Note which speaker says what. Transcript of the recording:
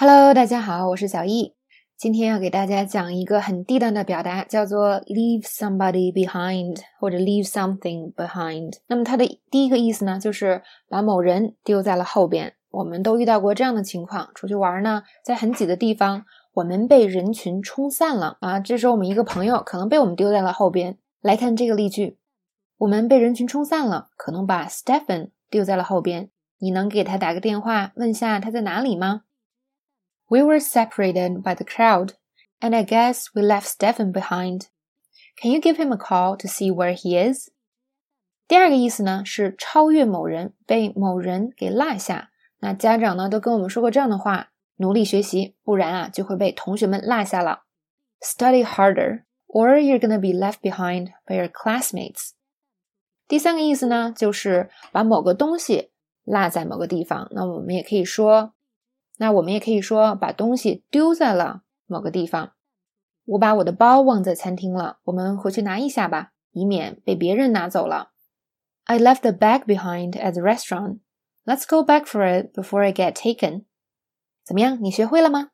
Speaker 1: Hello，大家好，我是小易。今天要给大家讲一个很地道的表达，叫做 leave somebody behind 或者 leave something behind。那么它的第一个意思呢，就是把某人丢在了后边。我们都遇到过这样的情况：出去玩呢，在很挤的地方，我们被人群冲散了啊。这时候我们一个朋友可能被我们丢在了后边。来看这个例句：我们被人群冲散了，可能把 Stephen 丢在了后边。你能给他打个电话，问下他在哪里吗 ？We were separated by the crowd, and I guess we left Stephen behind. Can you give him a call to see where he is? 第二个意思呢是超越某人，被某人给落下。那家长呢都跟我们说过这样的话：努力学习，不然啊就会被同学们落下了。Study harder, or you're gonna be left behind by your classmates. 第三个意思呢就是把某个东西落在某个地方。那我们也可以说。 那我们也可以说把东西丢在了某个地方。我把我的包忘在餐厅了，我们回去拿一下吧，以免被别人拿走了。I left the bag behind at the restaurant. Let's go back for it before I get taken. 怎么样？你学会了吗？